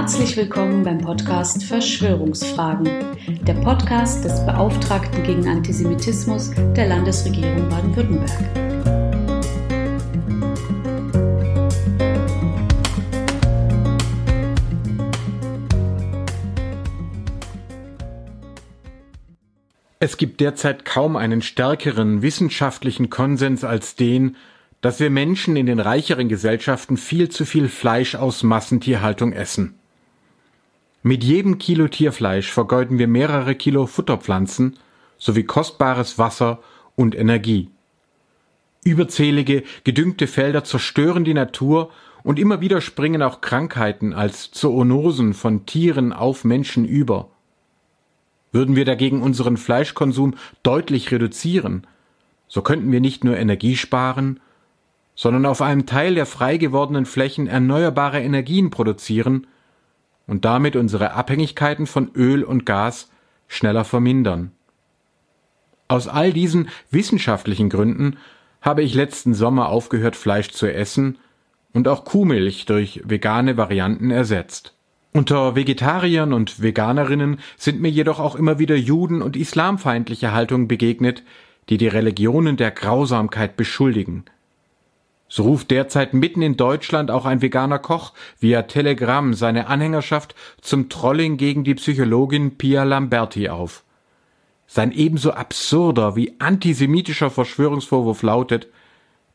Herzlich willkommen beim Podcast Verschwörungsfragen, der Podcast des Beauftragten gegen Antisemitismus der Landesregierung Baden-Württemberg. Es gibt derzeit kaum einen stärkeren wissenschaftlichen Konsens als den, dass wir Menschen in den reicheren Gesellschaften viel zu viel Fleisch aus Massentierhaltung essen. Mit jedem Kilo Tierfleisch vergeuden wir mehrere Kilo Futterpflanzen sowie kostbares Wasser und Energie. Überzählige, gedüngte Felder zerstören die Natur und immer wieder springen auch Krankheiten als Zoonosen von Tieren auf Menschen über. Würden wir dagegen unseren Fleischkonsum deutlich reduzieren, so könnten wir nicht nur Energie sparen, sondern auf einem Teil der frei gewordenen Flächen erneuerbare Energien produzieren und damit unsere Abhängigkeiten von Öl und Gas schneller vermindern. Aus all diesen wissenschaftlichen Gründen habe ich letzten Sommer aufgehört, Fleisch zu essen und auch Kuhmilch durch vegane Varianten ersetzt. Unter Vegetariern und Veganerinnen sind mir jedoch auch immer wieder Juden und islamfeindliche Haltungen begegnet, die die Religionen der Grausamkeit beschuldigen. So ruft derzeit mitten in Deutschland auch ein veganer Koch via Telegram seine Anhängerschaft zum Trolling gegen die Psychologin Pia Lamberti auf. Sein ebenso absurder wie antisemitischer Verschwörungsvorwurf lautet,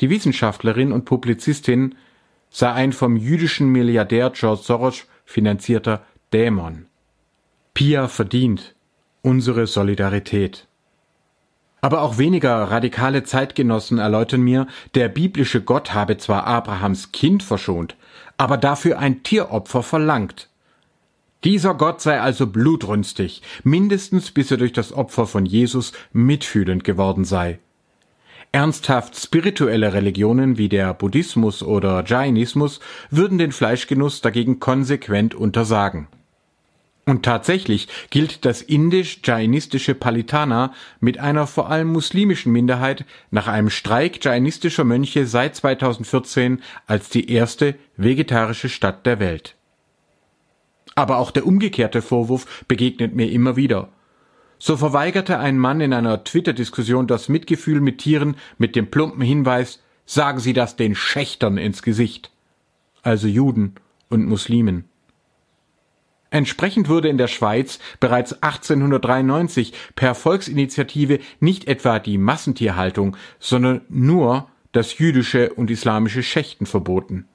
die Wissenschaftlerin und Publizistin sei ein vom jüdischen Milliardär George Soros finanzierter Dämon. Pia verdient unsere Solidarität. Aber auch weniger radikale Zeitgenossen erläutern mir, der biblische Gott habe zwar Abrahams Kind verschont, aber dafür ein Tieropfer verlangt. Dieser Gott sei also blutrünstig, mindestens bis er durch das Opfer von Jesus mitfühlend geworden sei. Ernsthaft spirituelle Religionen wie der Buddhismus oder Jainismus würden den Fleischgenuss dagegen konsequent untersagen. Und tatsächlich gilt das indisch-jainistische Palitana mit einer vor allem muslimischen Minderheit nach einem Streik jainistischer Mönche seit 2014 als die erste vegetarische Stadt der Welt. Aber auch der umgekehrte Vorwurf begegnet mir immer wieder. So verweigerte ein Mann in einer Twitter-Diskussion das Mitgefühl mit Tieren mit dem plumpen Hinweis, sagen Sie das den Schächtern ins Gesicht. Also Juden und Muslimen. Entsprechend wurde in der Schweiz bereits 1893 per Volksinitiative nicht etwa die Massentierhaltung, sondern nur das jüdische und islamische Schächten verboten.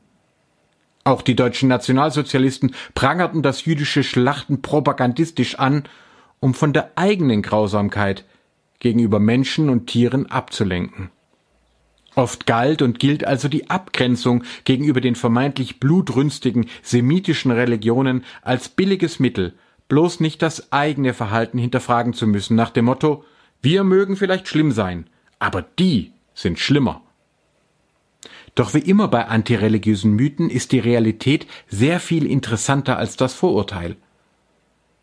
Auch die deutschen Nationalsozialisten prangerten das jüdische Schlachten propagandistisch an um von der eigenen Grausamkeit gegenüber Menschen und Tieren abzulenken. Oft galt und gilt also die Abgrenzung gegenüber den vermeintlich blutrünstigen semitischen Religionen als billiges Mittel, bloß nicht das eigene Verhalten hinterfragen zu müssen, nach dem Motto Wir mögen vielleicht schlimm sein, aber die sind schlimmer. Doch wie immer bei antireligiösen Mythen ist die Realität sehr viel interessanter als das Vorurteil.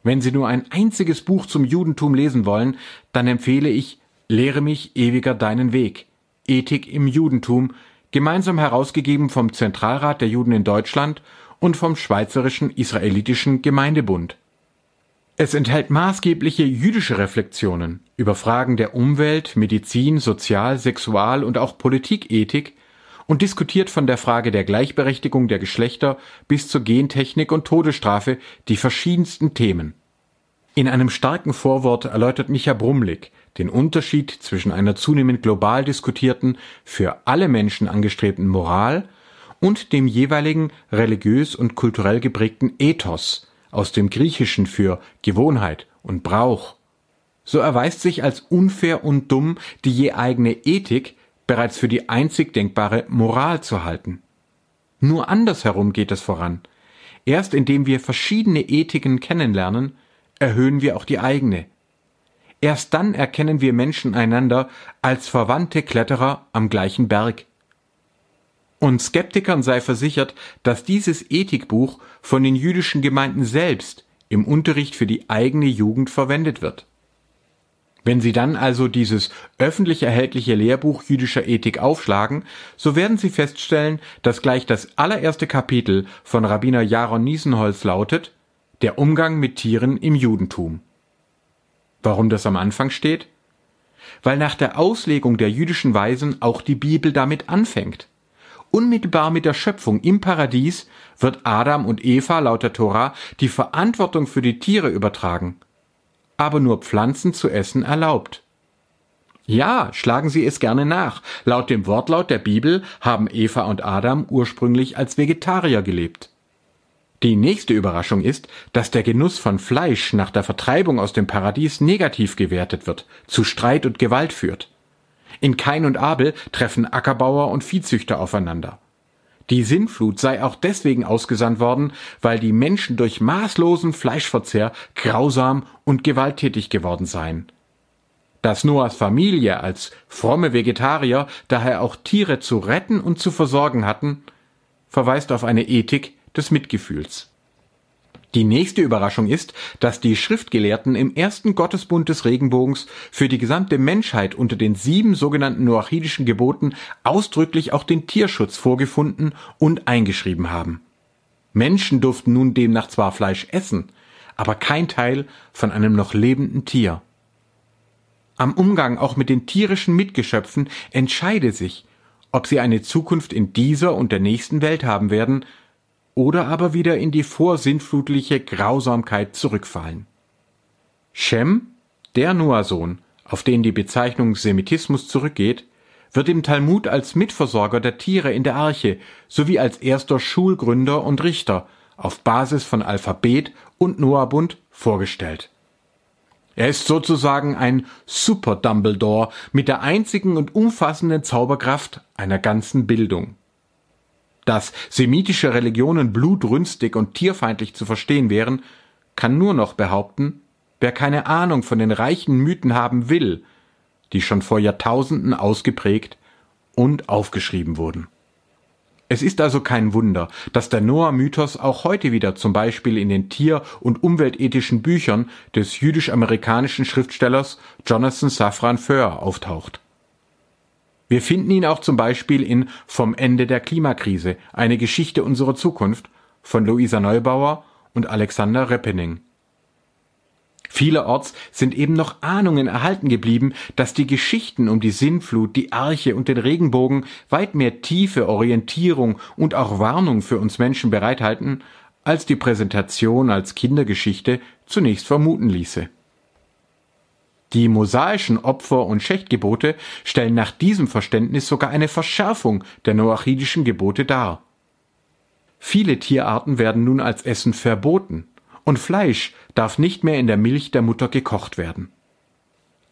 Wenn Sie nur ein einziges Buch zum Judentum lesen wollen, dann empfehle ich Lehre mich ewiger deinen Weg. Ethik im Judentum, gemeinsam herausgegeben vom Zentralrat der Juden in Deutschland und vom Schweizerischen Israelitischen Gemeindebund. Es enthält maßgebliche jüdische Reflexionen über Fragen der Umwelt, Medizin, Sozial-, Sexual- und auch Politikethik und diskutiert von der Frage der Gleichberechtigung der Geschlechter bis zur Gentechnik und Todesstrafe die verschiedensten Themen. In einem starken Vorwort erläutert Micha Brumlik den Unterschied zwischen einer zunehmend global diskutierten, für alle Menschen angestrebten Moral und dem jeweiligen religiös und kulturell geprägten Ethos aus dem Griechischen für Gewohnheit und Brauch. So erweist sich als unfair und dumm die je eigene Ethik bereits für die einzig denkbare Moral zu halten. Nur andersherum geht es voran. Erst indem wir verschiedene Ethiken kennenlernen, erhöhen wir auch die eigene. Erst dann erkennen wir Menschen einander als verwandte Kletterer am gleichen Berg. Und Skeptikern sei versichert, dass dieses Ethikbuch von den jüdischen Gemeinden selbst im Unterricht für die eigene Jugend verwendet wird. Wenn Sie dann also dieses öffentlich erhältliche Lehrbuch jüdischer Ethik aufschlagen, so werden Sie feststellen, dass gleich das allererste Kapitel von Rabbiner Jaron Niesenholz lautet Der Umgang mit Tieren im Judentum. Warum das am Anfang steht? Weil nach der Auslegung der jüdischen Weisen auch die Bibel damit anfängt. Unmittelbar mit der Schöpfung im Paradies wird Adam und Eva laut der Tora die Verantwortung für die Tiere übertragen aber nur Pflanzen zu essen erlaubt. Ja, schlagen Sie es gerne nach. Laut dem Wortlaut der Bibel haben Eva und Adam ursprünglich als Vegetarier gelebt. Die nächste Überraschung ist, dass der Genuss von Fleisch nach der Vertreibung aus dem Paradies negativ gewertet wird, zu Streit und Gewalt führt. In Kain und Abel treffen Ackerbauer und Viehzüchter aufeinander. Die Sinnflut sei auch deswegen ausgesandt worden, weil die Menschen durch maßlosen Fleischverzehr grausam und gewalttätig geworden seien. Dass Noahs Familie als fromme Vegetarier daher auch Tiere zu retten und zu versorgen hatten, verweist auf eine Ethik des Mitgefühls. Die nächste Überraschung ist, dass die Schriftgelehrten im ersten Gottesbund des Regenbogens für die gesamte Menschheit unter den sieben sogenannten noachidischen Geboten ausdrücklich auch den Tierschutz vorgefunden und eingeschrieben haben. Menschen durften nun demnach zwar Fleisch essen, aber kein Teil von einem noch lebenden Tier. Am Umgang auch mit den tierischen Mitgeschöpfen entscheide sich, ob sie eine Zukunft in dieser und der nächsten Welt haben werden, oder aber wieder in die vorsintflutliche Grausamkeit zurückfallen. Shem, der Noah-Sohn, auf den die Bezeichnung Semitismus zurückgeht, wird im Talmud als Mitversorger der Tiere in der Arche sowie als erster Schulgründer und Richter auf Basis von Alphabet und Noahbund vorgestellt. Er ist sozusagen ein Super Dumbledore mit der einzigen und umfassenden Zauberkraft einer ganzen Bildung. Dass semitische Religionen blutrünstig und tierfeindlich zu verstehen wären, kann nur noch behaupten, wer keine Ahnung von den reichen Mythen haben will, die schon vor Jahrtausenden ausgeprägt und aufgeschrieben wurden. Es ist also kein Wunder, dass der Noah-Mythos auch heute wieder zum Beispiel in den tier- und umweltethischen Büchern des jüdisch-amerikanischen Schriftstellers Jonathan Safran Foer auftaucht. Wir finden ihn auch zum Beispiel in Vom Ende der Klimakrise, eine Geschichte unserer Zukunft von Luisa Neubauer und Alexander Reppening. Vielerorts sind eben noch Ahnungen erhalten geblieben, dass die Geschichten um die Sinnflut, die Arche und den Regenbogen weit mehr Tiefe, Orientierung und auch Warnung für uns Menschen bereithalten, als die Präsentation als Kindergeschichte zunächst vermuten ließe. Die mosaischen Opfer- und Schächtgebote stellen nach diesem Verständnis sogar eine Verschärfung der noachidischen Gebote dar. Viele Tierarten werden nun als Essen verboten, und Fleisch darf nicht mehr in der Milch der Mutter gekocht werden.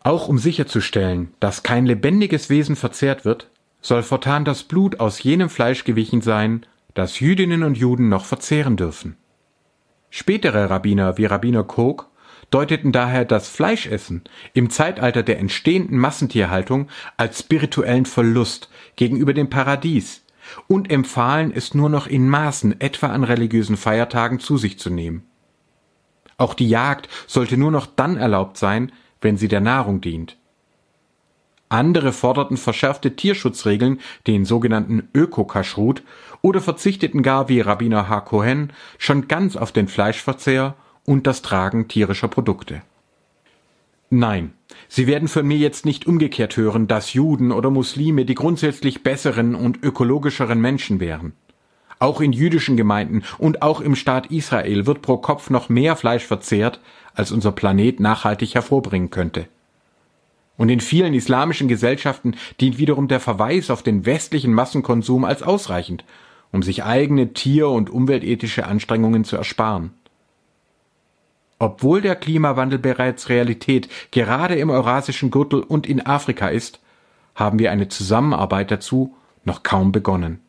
Auch um sicherzustellen, dass kein lebendiges Wesen verzehrt wird, soll fortan das Blut aus jenem Fleisch gewichen sein, das Jüdinnen und Juden noch verzehren dürfen. Spätere Rabbiner wie Rabbiner Koch deuteten daher das Fleischessen im Zeitalter der entstehenden Massentierhaltung als spirituellen Verlust gegenüber dem Paradies und empfahlen es nur noch in Maßen etwa an religiösen Feiertagen zu sich zu nehmen. Auch die Jagd sollte nur noch dann erlaubt sein, wenn sie der Nahrung dient. Andere forderten verschärfte Tierschutzregeln, den sogenannten Öko-Kashrut, oder verzichteten gar wie Rabbiner H. Cohen schon ganz auf den Fleischverzehr und das Tragen tierischer Produkte. Nein, Sie werden von mir jetzt nicht umgekehrt hören, dass Juden oder Muslime die grundsätzlich besseren und ökologischeren Menschen wären. Auch in jüdischen Gemeinden und auch im Staat Israel wird pro Kopf noch mehr Fleisch verzehrt, als unser Planet nachhaltig hervorbringen könnte. Und in vielen islamischen Gesellschaften dient wiederum der Verweis auf den westlichen Massenkonsum als ausreichend, um sich eigene tier- und umweltethische Anstrengungen zu ersparen. Obwohl der Klimawandel bereits Realität gerade im eurasischen Gürtel und in Afrika ist, haben wir eine Zusammenarbeit dazu noch kaum begonnen.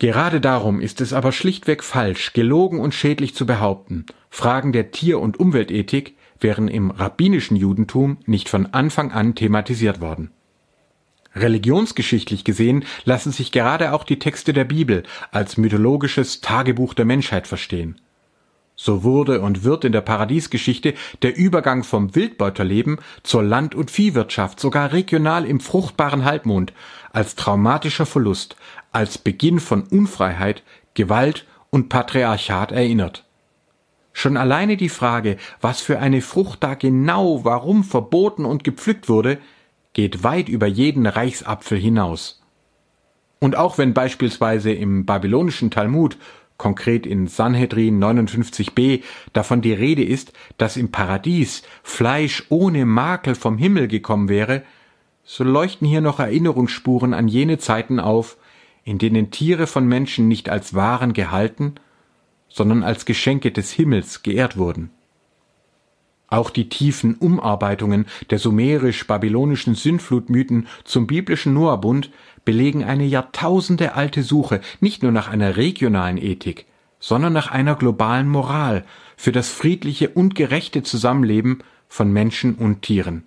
Gerade darum ist es aber schlichtweg falsch, gelogen und schädlich zu behaupten, Fragen der Tier- und Umweltethik wären im rabbinischen Judentum nicht von Anfang an thematisiert worden. Religionsgeschichtlich gesehen lassen sich gerade auch die Texte der Bibel als mythologisches Tagebuch der Menschheit verstehen So wurde und wird in der Paradiesgeschichte der Übergang vom Wildbeuterleben zur Land- und Viehwirtschaft sogar regional im fruchtbaren Halbmond als traumatischer Verlust, als Beginn von Unfreiheit, Gewalt und Patriarchat erinnert. Schon alleine die Frage, was für eine Frucht da genau warum verboten und gepflückt wurde, geht weit über jeden Reichsapfel hinaus. Und auch wenn beispielsweise im babylonischen Talmud konkret in Sanhedrin 59b, davon die Rede ist, dass im Paradies Fleisch ohne Makel vom Himmel gekommen wäre, so leuchten hier noch Erinnerungsspuren an jene Zeiten auf, in denen Tiere von Menschen nicht als Waren gehalten, sondern als Geschenke des Himmels geehrt wurden. Auch die tiefen Umarbeitungen der sumerisch-babylonischen Sündflutmythen zum biblischen Noahbund belegen eine jahrtausendealte Suche nicht nur nach einer regionalen Ethik, sondern nach einer globalen Moral für das friedliche und gerechte Zusammenleben von Menschen und Tieren.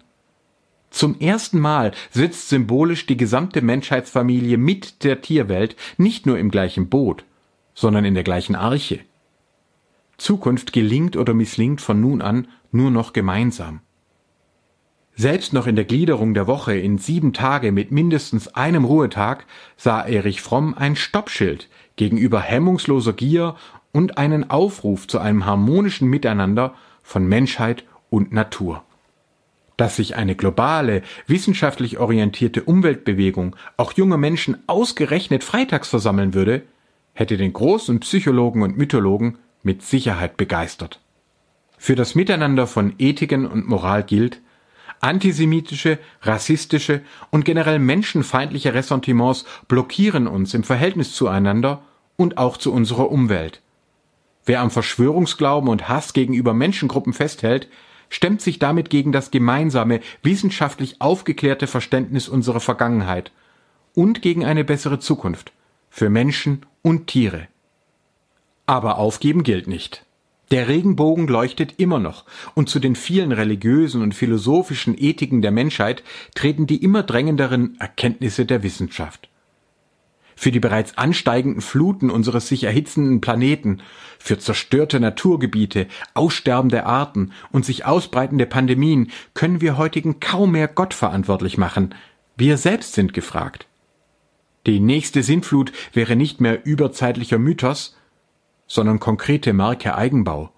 Zum ersten Mal sitzt symbolisch die gesamte Menschheitsfamilie mit der Tierwelt nicht nur im gleichen Boot, sondern in der gleichen Arche. Zukunft gelingt oder misslingt von nun an nur noch gemeinsam. Selbst noch in der Gliederung der Woche in sieben Tage mit mindestens einem Ruhetag sah Erich Fromm ein Stoppschild gegenüber hemmungsloser Gier und einen Aufruf zu einem harmonischen Miteinander von Menschheit und Natur. Dass sich eine globale, wissenschaftlich orientierte Umweltbewegung auch junge Menschen ausgerechnet freitags versammeln würde, hätte den großen Psychologen und Mythologen mit Sicherheit begeistert. Für das Miteinander von Ethiken und Moral gilt, antisemitische, rassistische und generell menschenfeindliche Ressentiments blockieren uns im Verhältnis zueinander und auch zu unserer Umwelt. Wer am Verschwörungsglauben und Hass gegenüber Menschengruppen festhält, stemmt sich damit gegen das gemeinsame, wissenschaftlich aufgeklärte Verständnis unserer Vergangenheit und gegen eine bessere Zukunft für Menschen und Tiere. Aber aufgeben gilt nicht. Der Regenbogen leuchtet immer noch, und zu den vielen religiösen und philosophischen Ethiken der Menschheit treten die immer drängenderen Erkenntnisse der Wissenschaft. Für die bereits ansteigenden Fluten unseres sich erhitzenden Planeten, für zerstörte Naturgebiete, aussterbende Arten und sich ausbreitende Pandemien können wir heutigen kaum mehr Gott verantwortlich machen. Wir selbst sind gefragt. Die nächste Sintflut wäre nicht mehr überzeitlicher Mythos, sondern konkrete Marke Eigenbau.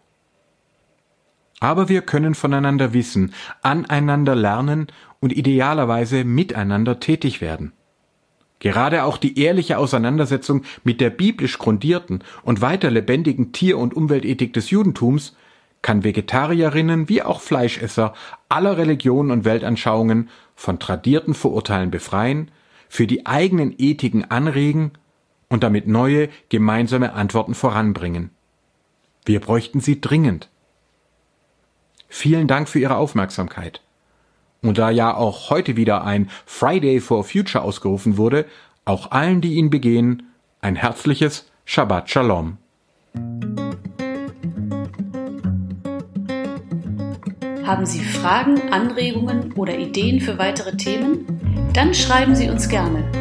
Aber wir können voneinander wissen, aneinander lernen und idealerweise miteinander tätig werden. Gerade auch die ehrliche Auseinandersetzung mit der biblisch grundierten und weiter lebendigen Tier- und Umweltethik des Judentums kann Vegetarierinnen wie auch Fleischesser aller Religionen und Weltanschauungen von tradierten Vorurteilen befreien, für die eigenen Ethiken anregen und damit neue gemeinsame Antworten voranbringen. Wir bräuchten sie dringend. Vielen Dank für Ihre Aufmerksamkeit. Und da ja auch heute wieder ein Friday for Future ausgerufen wurde, auch allen, die ihn begehen, ein herzliches Shabbat Shalom. Haben Sie Fragen, Anregungen oder Ideen für weitere Themen? Dann schreiben Sie uns gerne